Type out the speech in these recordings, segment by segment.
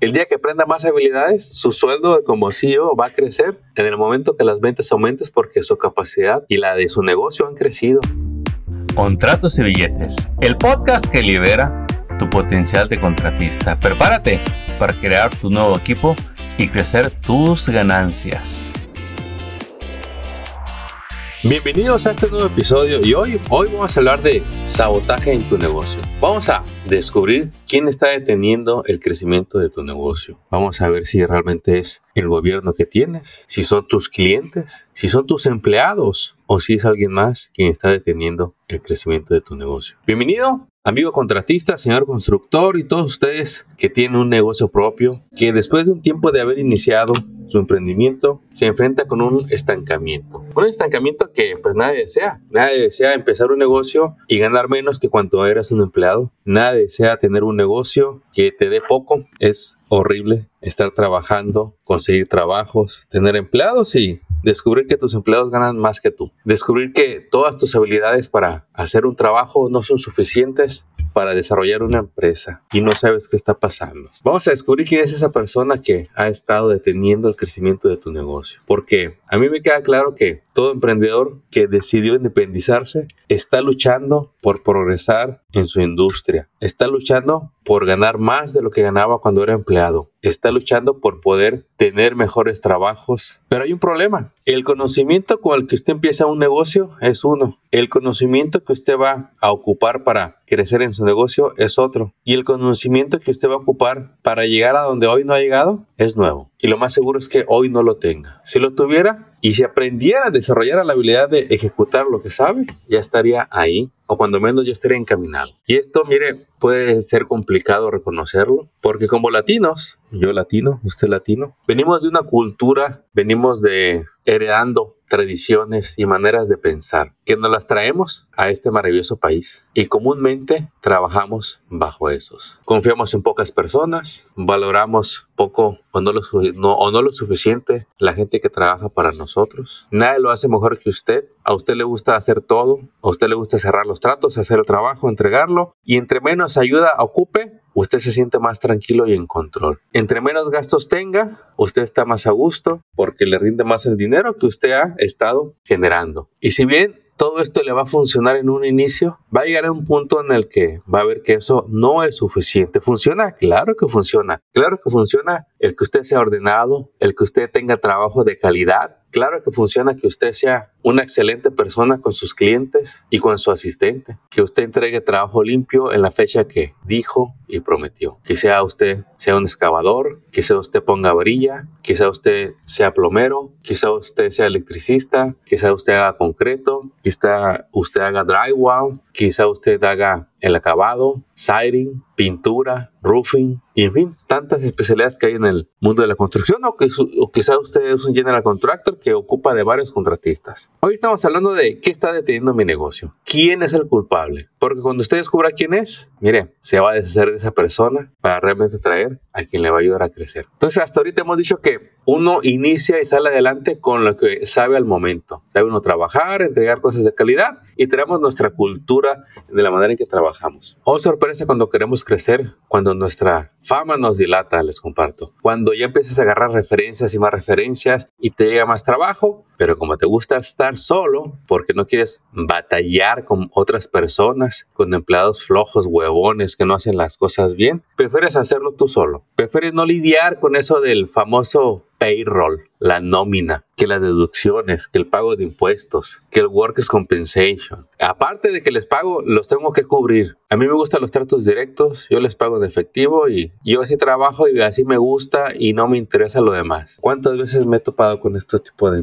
El día que aprenda más habilidades, su sueldo como CEO va a crecer en el momento que las ventas aumenten porque su capacidad y la de su negocio han crecido. Contratos y billetes, el podcast que libera tu potencial de contratista. Prepárate para crear tu nuevo equipo y crecer tus ganancias. Bienvenidos a este nuevo episodio y hoy, hoy vamos a hablar de sabotaje en tu negocio. Vamos a descubrir quién está deteniendo el crecimiento de tu negocio. Vamos a ver si realmente es el gobierno que tienes, si son tus clientes, si son tus empleados o si es alguien más quien está deteniendo el crecimiento de tu negocio. Bienvenido amigo contratista, señor constructor y todos ustedes que tienen un negocio propio, que después de un tiempo de haber iniciado su emprendimiento se enfrenta con un estancamiento. Un estancamiento que pues nadie desea. Nadie desea empezar un negocio y ganar menos que cuando eras un empleado. Nadie desea tener un negocio que te dé poco. Es horrible estar trabajando, conseguir trabajos, tener empleados y descubrir que tus empleados ganan más que tú. Descubrir que todas tus habilidades para hacer un trabajo no son suficientes para desarrollar una empresa y no sabes qué está pasando. Vamos a descubrir quién es esa persona que ha estado deteniendo el crecimiento de tu negocio. Porque a mí me queda claro que todo emprendedor que decidió independizarse está luchando por progresar en su industria. Está luchando por ganar más de lo que ganaba cuando era empleado. Está luchando por poder tener mejores trabajos. Pero hay un problema. El conocimiento con el que usted empieza un negocio es uno. El conocimiento que usted va a ocupar para crecer en su negocio es otro. Y el conocimiento que usted va a ocupar para llegar a donde hoy no ha llegado es nuevo. Y lo más seguro es que hoy no lo tenga. Si lo tuviera y si aprendiera a desarrollar la habilidad de ejecutar lo que sabe, ya estaría ahí o cuando menos ya estaría encaminado. Y esto, mire, puede ser complicado reconocerlo, porque como latinos, yo latino, usted latino, venimos de una cultura, venimos de heredando tradiciones y maneras de pensar que nos las traemos a este maravilloso país y comúnmente trabajamos bajo esos. Confiamos en pocas personas, valoramos poco o no, lo, suficiente la gente que trabaja para nosotros. Nadie lo hace mejor que usted. A usted le gusta hacer todo, a usted le gusta cerrar los tratos, hacer el trabajo, entregarlo y entre menos ayuda ocupe, usted se siente más tranquilo y en control. Entre menos gastos tenga, usted está más a gusto porque le rinde más el dinero que usted ha estado generando. Y si bien todo esto le va a funcionar en un inicio, va a llegar a un punto en el que va a ver que eso no es suficiente. ¿Funciona? Claro que funciona. Claro que funciona el que usted sea ordenado, el que usted tenga trabajo de calidad, Claro que funciona que usted sea una excelente persona con sus clientes y con su asistente, que usted entregue trabajo limpio en la fecha que dijo y prometió. Que sea usted sea un excavador, que sea usted ponga varilla, que sea usted sea plomero, quizá usted sea electricista, quizá usted haga concreto, quizá usted haga drywall, quizá usted haga el acabado, siding, pintura, roofing, y en fin, tantas especialidades que hay en el mundo de la construcción o, que quizá usted es un general contractor que ocupa de varios contratistas. Hoy estamos hablando de qué está deteniendo mi negocio, quién es el culpable, porque cuando usted descubra quién es, mire, se va a deshacer de esa persona para realmente traer a quien le va a ayudar a crecer. Entonces, hasta ahorita hemos dicho que uno inicia y sale adelante con lo que sabe al momento. Sabe uno trabajar, entregar cosas de calidad y tenemos nuestra cultura de la manera en que trabajamos. Oh, sorpresa cuando queremos crecer, cuando nuestra fama nos dilata, les comparto. Cuando ya empiezas a agarrar referencias y más referencias y te llega más trabajo, pero como te gusta estar solo, porque no quieres batallar con otras personas, con empleados flojos, huevones que no hacen las cosas bien, prefieres hacerlo tú solo. Prefieres no lidiar con eso del famoso payroll, la nómina, que las deducciones, que el pago de impuestos, que el workers compensation. Aparte de que les pago, los tengo que cubrir. A mí me gustan los tratos directos, yo les pago en efectivo y yo así trabajo y así me gusta y no me interesa lo demás. ¿Cuántas veces me he topado con este tipo de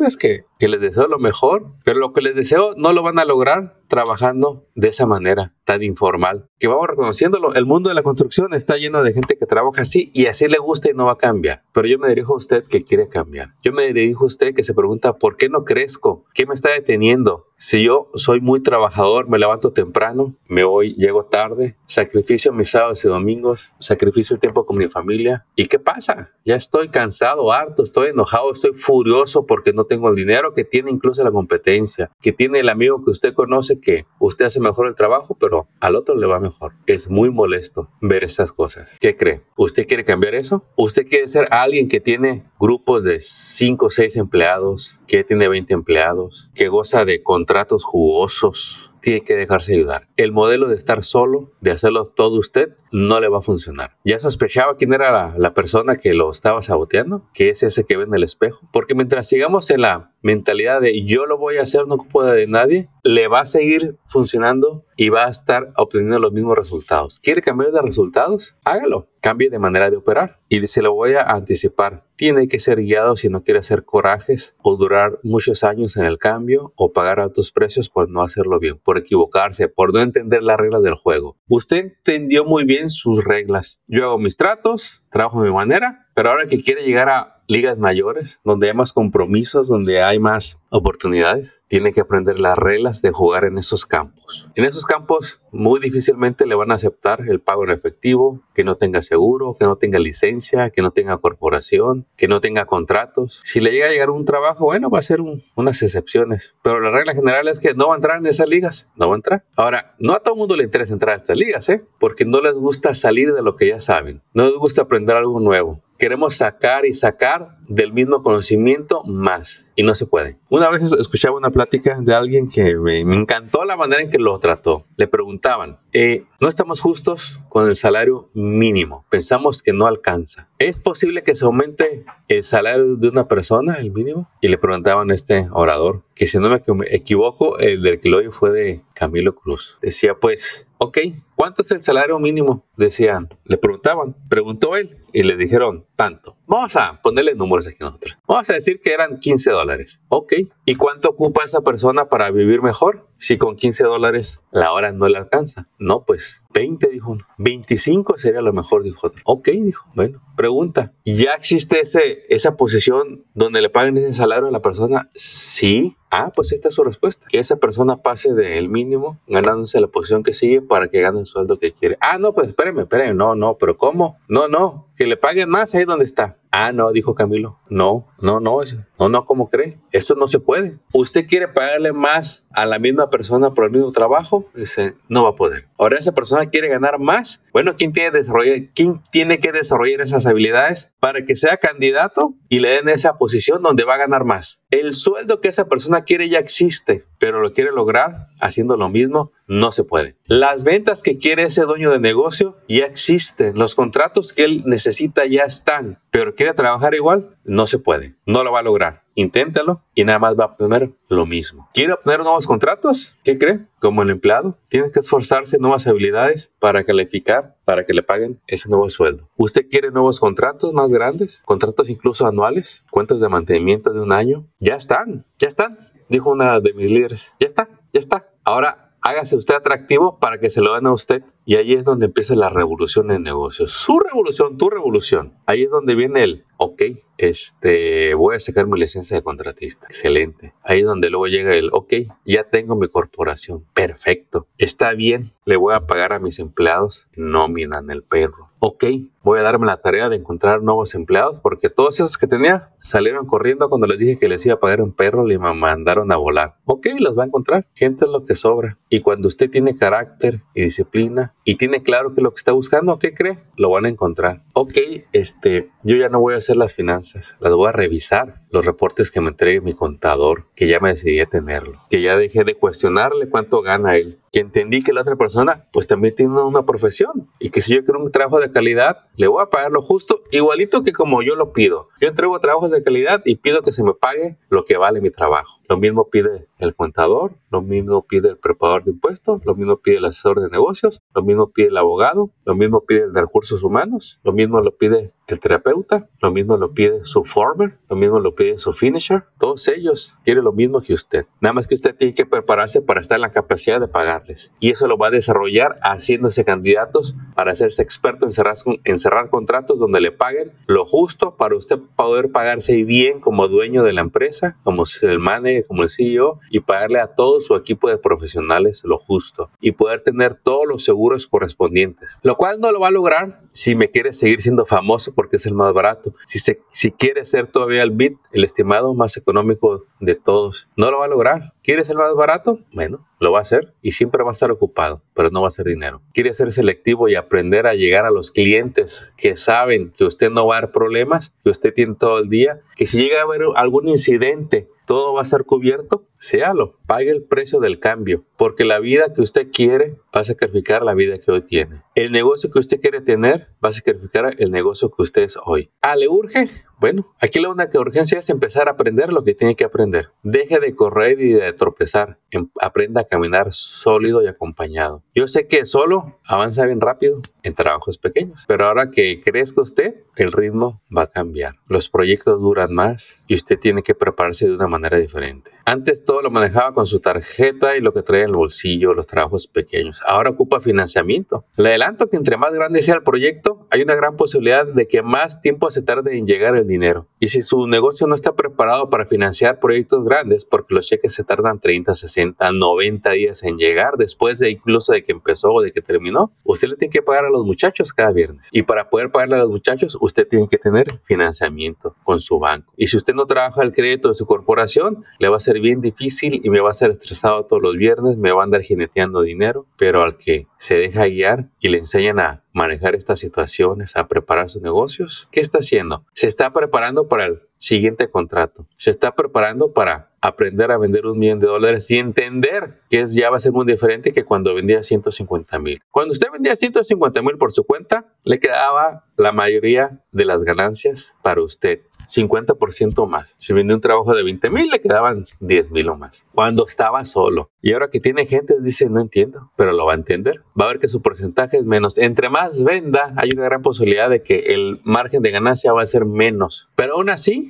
emprendedores que, que les deseo lo mejor, pero lo que les deseo no lo van a lograr trabajando de esa manera tan informal? Que vamos reconociéndolo, el mundo de la construcción está lleno de gente que trabaja así y así le gusta y no va a cambiar. Pero yo me dirijo a usted que quiere cambiar. Yo me dirijo a usted que se pregunta, ¿por qué no crezco? ¿Qué me está deteniendo? Si yo soy muy trabajador, me levanto temprano, me voy, llego tarde, sacrificio mis sábados y domingos, sacrificio el tiempo con mi familia. ¿Y qué pasa? Ya estoy cansado, harto, estoy enojado, estoy furioso porque no tengo el dinero que tiene incluso la competencia, que tiene el amigo que usted conoce que usted hace mejor el trabajo, pero al otro le va mejor. Es muy molesto ver esas cosas. ¿Qué cree? ¿Usted quiere cambiar eso? ¿Usted quiere ser alguien que tiene grupos de 5 o 6 empleados, que tiene 20 empleados, que goza de contratos jugosos? Tiene que dejarse ayudar. El modelo de estar solo, de hacerlo todo usted, no le va a funcionar. Ya sospechaba quién era la, persona que lo estaba saboteando, que es ese que ve en el espejo. Porque mientras sigamos en la mentalidad de yo lo voy a hacer, no puedo de nadie, le va a seguir funcionando y va a estar obteniendo los mismos resultados. ¿Quiere cambiar de resultados? Hágalo. Cambie de manera de operar. Y se lo voy a anticipar. Tiene que ser guiado si no quiere hacer corajes o durar muchos años en el cambio o pagar altos precios por no hacerlo bien, por equivocarse, por no entender las reglas del juego. Usted entendió muy bien sus reglas. Yo hago mis tratos, trabajo de mi manera, pero ahora que quiere llegar a ligas mayores, donde hay más compromisos, donde hay más oportunidades, tiene que aprender las reglas de jugar en esos campos. En esos campos muy difícilmente le van a aceptar el pago en efectivo, que no tenga seguro, que no tenga licencia, que no tenga corporación, que no tenga contratos. Si le llega a llegar un trabajo, bueno, va a ser unas excepciones, pero la regla general es que no va a entrar en esas ligas, no va a entrar. Ahora, no a todo el mundo le interesa entrar a estas ligas, ¿eh? porque no les gusta salir de lo que ya saben, no les gusta aprender algo nuevo queremos sacar y sacar del mismo conocimiento más y no se puede. Una vez escuchaba una plática de alguien que me, encantó la manera en que lo trató. Le preguntaban, eh, no estamos justos con el salario mínimo, pensamos que no alcanza. ¿Es posible que se aumente el salario de una persona, el mínimo? Y le preguntaban a este orador, que si no me equivoco, el del que lo fue de Camilo Cruz. Decía, pues, ok, ¿cuánto es el salario mínimo? Decían, le preguntaban, preguntó él y le dijeron, tanto. Vamos a ponerle números aquí nosotros. Vamos a decir que eran 15 dólares. Ok. ¿Y cuánto ocupa esa persona para vivir mejor? Si con 15 dólares la hora no le alcanza. No, pues 20, dijo uno. 25 sería lo mejor, dijo otro. Ok, dijo. Bueno, pregunta. ¿Ya existe esa posición donde le paguen ese salario a la persona? Sí. Ah, pues esta es su respuesta. Que esa persona pase del mínimo ganándose la posición que sigue para que gane el sueldo que quiere. Ah, no, pues espéreme, espéreme. No, no, pero ¿cómo? No, no. Que le paguen más ahí donde está. Ah, no, dijo Camilo. No, no, no, no, no, ¿cómo cree? Eso no se puede. ¿Usted quiere pagarle más a la misma persona por el mismo trabajo? Dice, no va a poder. Ahora esa persona quiere ganar más. Bueno, ¿quién tiene, desarrollar, ¿quién tiene que desarrollar esas habilidades para que sea candidato y le den esa posición donde va a ganar más? El sueldo que esa persona quiere ya existe, pero lo quiere lograr haciendo lo mismo, no se puede. Las ventas que quiere ese dueño de negocio ya existen. Los contratos que él necesita ya están, pero quiere trabajar igual, no se puede. No lo va a lograr. Inténtalo y nada más va a obtener lo mismo. ¿Quiere obtener nuevos contratos? ¿Qué cree? Como el empleado, tiene que esforzarse en nuevas habilidades para calificar, para que le paguen ese nuevo sueldo. ¿Usted quiere nuevos contratos más grandes? ¿Contratos incluso anuales? ¿Cuentas de mantenimiento de un año? Ya están, ya están. Dijo una de mis líderes. Ya está, ya está. Ahora hágase usted atractivo para que se lo den a usted. Y ahí es donde empieza la revolución en negocios. Su revolución, tu revolución. Ahí es donde viene el, ok, este, voy a sacar mi licencia de contratista. Excelente. Ahí es donde luego llega el, ok, ya tengo mi corporación. Perfecto. Está bien, le voy a pagar a mis empleados nómina en el perro ok, voy a darme la tarea de encontrar nuevos empleados porque todos esos que tenía salieron corriendo cuando les dije que les iba a pagar un perro me mandaron a volar. Ok, los va a encontrar. Gente es lo que sobra. Y cuando usted tiene carácter y disciplina y tiene claro que lo que está buscando, ¿qué cree? Lo van a encontrar. Ok, este, yo ya no voy a hacer las finanzas, las voy a revisar. Los reportes que me entregue mi contador, que ya me decidí a tenerlo, que ya dejé de cuestionarle cuánto gana él, que entendí que la otra persona pues también tiene una profesión y que si yo quiero un trabajo de calidad, le voy a pagar lo justo, igualito que como yo lo pido. Yo entrego trabajos de calidad y pido que se me pague lo que vale mi trabajo. Lo mismo pide el contador, lo mismo pide el preparador de impuestos, lo mismo pide el asesor de negocios, lo mismo pide el abogado, lo mismo pide el de recursos humanos, lo mismo lo pide el terapeuta, lo mismo lo pide su former, lo mismo lo pide su finisher. Todos ellos quieren lo mismo que usted. Nada más que usted tiene que prepararse para estar en la capacidad de pagarles. Y eso lo va a desarrollar haciéndose candidatos para hacerse experto en cerrar, en cerrar contratos donde le paguen lo justo para usted poder pagarse bien como dueño de la empresa, como el manager, como el CEO, y pagarle a todo su equipo de profesionales lo justo y poder tener todos los seguros correspondientes. Lo cual no lo va a lograr si me quiere seguir siendo famoso porque es el más barato. Si, se, si quiere ser todavía el bit, el estimado más económico de todos, no lo va a lograr. ¿Quiere ser más barato? Bueno, lo va a hacer y siempre va a estar ocupado, pero no va a ser dinero. Quiere ser selectivo y aprender a llegar a los clientes que saben que usted no va a dar problemas, que usted tiene todo el día, que si llega a haber algún incidente, todo va a estar cubierto, séalo, pague el precio del cambio, porque la vida que usted quiere va a sacrificar la vida que hoy tiene. El negocio que usted quiere tener va a sacrificar el negocio que usted es hoy. Ah, le urge. Bueno, aquí la única urgencia es empezar a aprender lo que tiene que aprender. Deje de correr y de tropezar. Em, aprenda a caminar sólido y acompañado. Yo sé que solo avanza bien rápido en trabajos pequeños, pero ahora que crezca usted, el ritmo va a cambiar. Los proyectos duran más y usted tiene que prepararse de una manera diferente. Antes todo lo manejaba con su tarjeta y lo que trae en el bolsillo, los trabajos pequeños. Ahora ocupa financiamiento. Le adelanto que entre más grande sea el proyecto, hay una gran posibilidad de que más tiempo se tarde en llegar el dinero. Y si su negocio no está preparado para financiar proyectos grandes, porque los cheques se tardan 30, 60, 90 días en llegar, después de incluso de que empezó o de que terminó, usted le tiene que pagar a los muchachos cada viernes. Y para poder pagarle a los muchachos, usted tiene que tener financiamiento con su banco. Y si usted no trabaja el crédito de su corporación, le va a ser bien difícil y me va a ser estresado todos los viernes, me va a andar jineteando dinero, pero al que se deja guiar y le enseñan a manejar estas situaciones, a preparar sus negocios, ¿qué está haciendo? Se está preparando para el siguiente contrato. Se está preparando para aprender a vender un millón de dólares y entender que es, ya va a ser muy diferente que cuando vendía 150 mil. Cuando usted vendía 150 mil por su cuenta, le quedaba la mayoría de las ganancias para usted, 50% más. Si vendía un trabajo de 20 mil, le quedaban 10 mil o más. Cuando estaba solo. Y ahora que tiene gente, dice, no entiendo, pero lo va a entender. Va a ver que su porcentaje es menos. Entre más venda, hay una gran posibilidad de que el margen de ganancia va a ser menos. Pero aún así,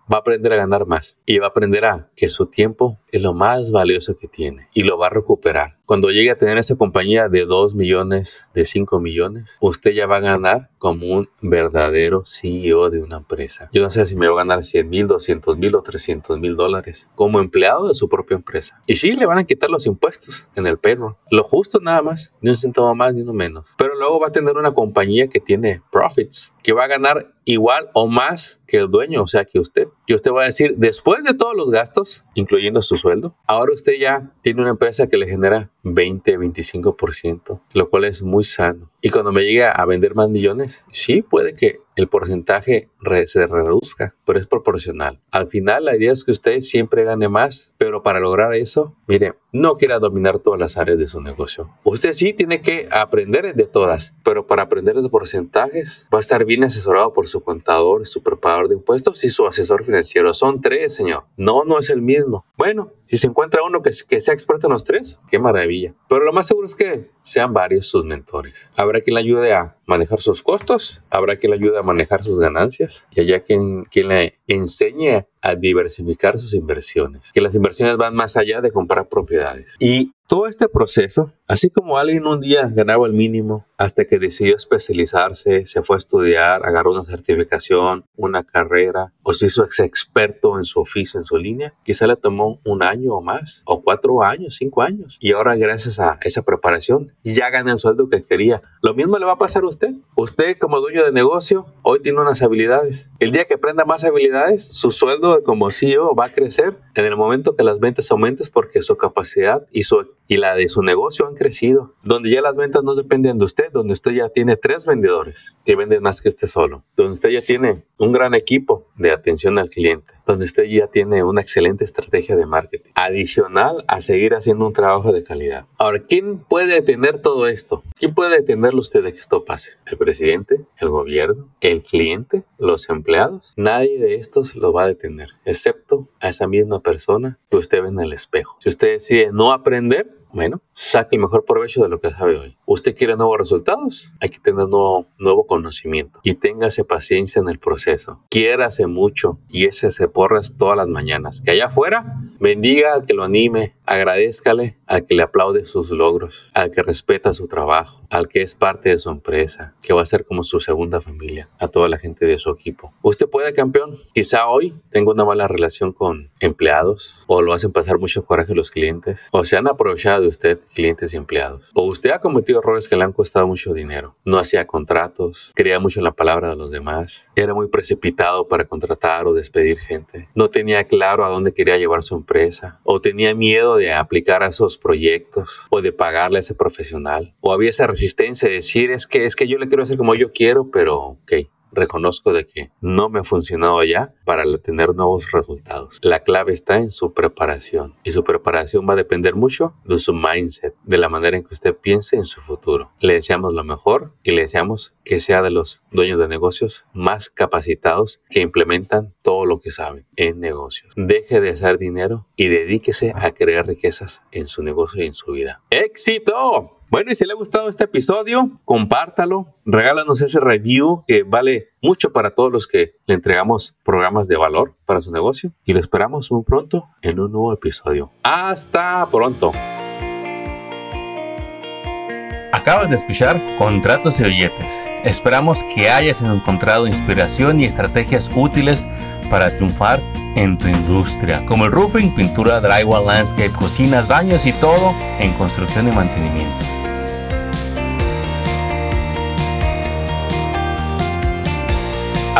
va a aprender a ganar más y va a aprender a que su tiempo es lo más valioso que tiene y lo va a recuperar. Cuando llegue a tener esa compañía de 2 millones, de 5 millones, usted ya va a ganar como un verdadero CEO de una empresa. Yo no sé si me va a ganar 100 mil, 200 mil o 300 mil dólares como empleado de su propia empresa. Y sí, le van a quitar los impuestos en el perro. Lo justo nada más, ni un centavo más ni uno menos. Pero luego va a tener una compañía que tiene profits, que va a ganar igual o más que el dueño, o sea, que usted. Y usted va a decir, después de todos los gastos, incluyendo su sueldo, ahora usted ya tiene una empresa que le genera 20, 25%, lo cual es muy sano. Y cuando me llegue a vender más millones, sí, puede que el porcentaje se reduzca, pero es proporcional. Al final, la idea es que usted siempre gane más, pero para lograr eso, mire, no quiera dominar todas las áreas de su negocio. Usted sí tiene que aprender de todas, pero para aprender de porcentajes, va a estar bien asesorado por su contador, su preparador de impuestos y su asesor financiero. Son tres, señor. No, no es el mismo. Bueno, si se encuentra uno que, que sea experto en los tres, qué maravilla. Pero lo más seguro es que sean varios sus mentores. Habrá quien le ayude a manejar sus costos, habrá quien le ayude a manejar sus ganancias y allá quien, quien le enseñe a diversificar sus inversiones, que las inversiones van más allá de comprar propiedades. Y todo este proceso, así como alguien un día ganaba el mínimo hasta que decidió especializarse, se fue a estudiar, agarró una certificación, una carrera o se hizo ex experto en su oficio, en su línea, quizá le tomó un año o más, o cuatro años, cinco años. Y ahora gracias a esa preparación ya gana el sueldo que quería. Lo mismo le va a pasar a usted. Usted como dueño de negocio hoy tiene unas habilidades. El día que aprenda más habilidades, su sueldo como CEO va a crecer en el momento que las ventas aumenten porque su capacidad y su y la de su negocio han crecido, donde ya las ventas no dependen de usted, donde usted ya tiene tres vendedores que venden más que usted solo, donde usted ya tiene un gran equipo de atención al cliente, donde usted ya tiene una excelente estrategia de marketing, adicional a seguir haciendo un trabajo de calidad. Ahora, ¿quién puede detener todo esto? ¿Quién puede detenerlo usted de que esto pase? ¿El presidente? ¿El gobierno? ¿El cliente? ¿Los empleados? Nadie de estos lo va a detener, excepto a esa misma persona que usted ve en el espejo. Si usted decide no aprender, Bueno, saque el mejor provecho de lo que sabe hoy. ¿Usted quiere nuevos resultados? Hay que tener nuevo, nuevo conocimiento y téngase paciencia en el proceso. Quiérase mucho y ese se porras todas las mañanas. Que allá afuera bendiga al que lo anime, agradezcale al que le aplaude sus logros, al que respeta su trabajo, al que es parte de su empresa, que va a ser como su segunda familia, a toda la gente de su equipo. Usted puede, campeón, quizá hoy tenga una mala relación con empleados o lo hacen pasar mucho coraje los clientes o se han aprovechado de usted, clientes y empleados. O usted ha cometido errores que le han costado mucho dinero. No hacía contratos, creía mucho en la palabra de los demás, era muy precipitado para contratar o despedir gente, no tenía claro a dónde quería llevar su empresa o tenía miedo aplicar a esos proyectos o de pagarle a ese profesional o había esa resistencia de decir es que es que yo le quiero hacer como yo quiero, pero ok, reconozco de que no me ha funcionado ya para tener nuevos resultados. La clave está en su preparación y su preparación va a depender mucho de su mindset, de la manera en que usted piense en su futuro. Le deseamos lo mejor y le deseamos que sea de los dueños de negocios más capacitados que implementan todo lo que saben en negocios. Deje de hacer dinero y dedíquese a crear riquezas en su negocio y en su vida. ¡Éxito! Bueno, y si le ha gustado este episodio, compártalo, regálanos ese review que vale mucho para todos los que le entregamos programas de valor para su negocio y lo esperamos muy pronto en un nuevo episodio. Hasta pronto. Acabas de escuchar Contratos y Billetes. Esperamos que hayas encontrado inspiración y estrategias útiles para triunfar en tu industria, como el roofing, pintura, drywall, landscape, cocinas, baños y todo en construcción y mantenimiento.